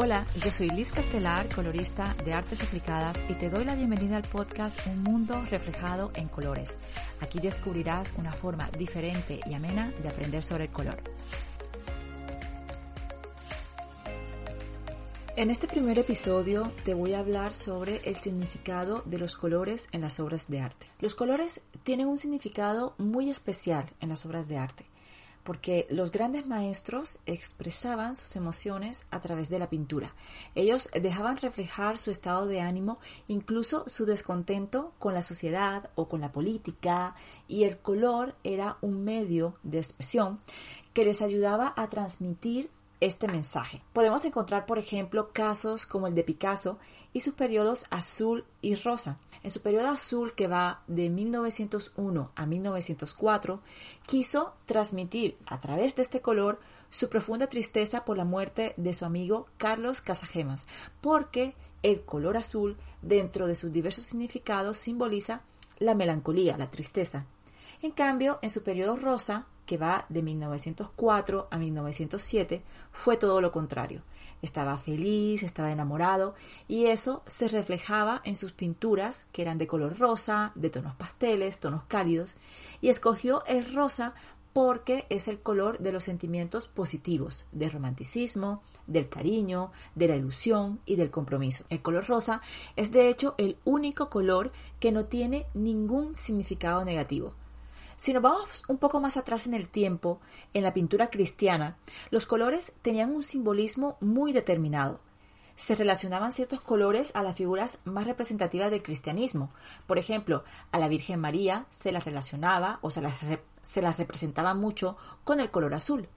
Hola, yo soy Liz Castelar, colorista de artes aplicadas y te doy la bienvenida al podcast Un mundo reflejado en colores. Aquí descubrirás una forma diferente y amena de aprender sobre el color. En este primer episodio te voy a hablar sobre el significado de los colores en las obras de arte. Los colores tienen un significado muy especial en las obras de arte porque los grandes maestros expresaban sus emociones a través de la pintura. Ellos dejaban reflejar su estado de ánimo, incluso su descontento con la sociedad o con la política, y el color era un medio de expresión que les ayudaba a transmitir este mensaje. Podemos encontrar, por ejemplo, casos como el de Picasso y sus periodos azul y rosa. En su periodo azul, que va de 1901 a 1904, quiso transmitir a través de este color su profunda tristeza por la muerte de su amigo Carlos Casagemas, porque el color azul, dentro de sus diversos significados, simboliza la melancolía, la tristeza. En cambio, en su periodo rosa, que va de 1904 a 1907, fue todo lo contrario estaba feliz, estaba enamorado y eso se reflejaba en sus pinturas que eran de color rosa, de tonos pasteles, tonos cálidos y escogió el rosa porque es el color de los sentimientos positivos, del romanticismo, del cariño, de la ilusión y del compromiso. El color rosa es de hecho el único color que no tiene ningún significado negativo. Si nos vamos un poco más atrás en el tiempo, en la pintura cristiana, los colores tenían un simbolismo muy determinado. Se relacionaban ciertos colores a las figuras más representativas del cristianismo. Por ejemplo, a la Virgen María se las relacionaba o se las, se las representaba mucho con el color azul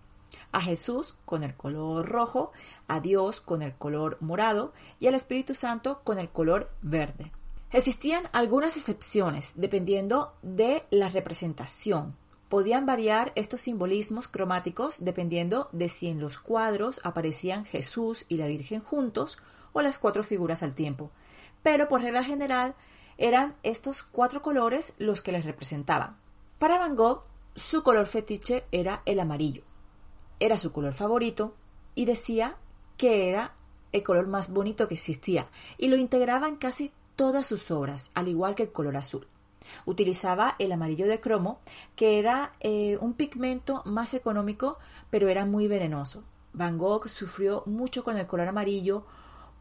a Jesús con el color rojo, a Dios con el color morado y al Espíritu Santo con el color verde. Existían algunas excepciones dependiendo de la representación. Podían variar estos simbolismos cromáticos dependiendo de si en los cuadros aparecían Jesús y la Virgen juntos o las cuatro figuras al tiempo. Pero por regla general eran estos cuatro colores los que les representaban. Para Van Gogh, su color fetiche era el amarillo. Era su color favorito y decía que era el color más bonito que existía y lo integraba en casi todas sus obras, al igual que el color azul. Utilizaba el amarillo de cromo, que era eh, un pigmento más económico, pero era muy venenoso. Van Gogh sufrió mucho con el color amarillo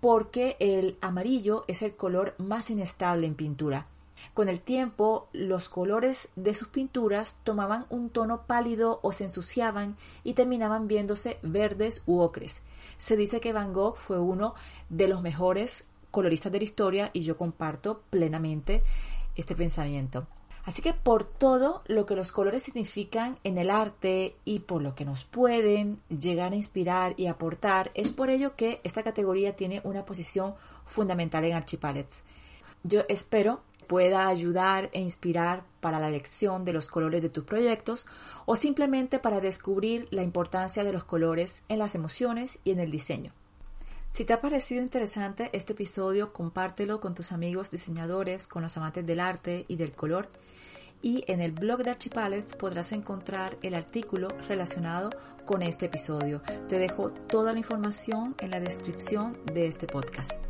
porque el amarillo es el color más inestable en pintura. Con el tiempo, los colores de sus pinturas tomaban un tono pálido o se ensuciaban y terminaban viéndose verdes u ocres. Se dice que Van Gogh fue uno de los mejores coloristas de la historia y yo comparto plenamente este pensamiento. Así que por todo lo que los colores significan en el arte y por lo que nos pueden llegar a inspirar y aportar, es por ello que esta categoría tiene una posición fundamental en Archipalets. Yo espero pueda ayudar e inspirar para la elección de los colores de tus proyectos o simplemente para descubrir la importancia de los colores en las emociones y en el diseño. Si te ha parecido interesante este episodio, compártelo con tus amigos diseñadores, con los amantes del arte y del color. Y en el blog de Archipalets podrás encontrar el artículo relacionado con este episodio. Te dejo toda la información en la descripción de este podcast.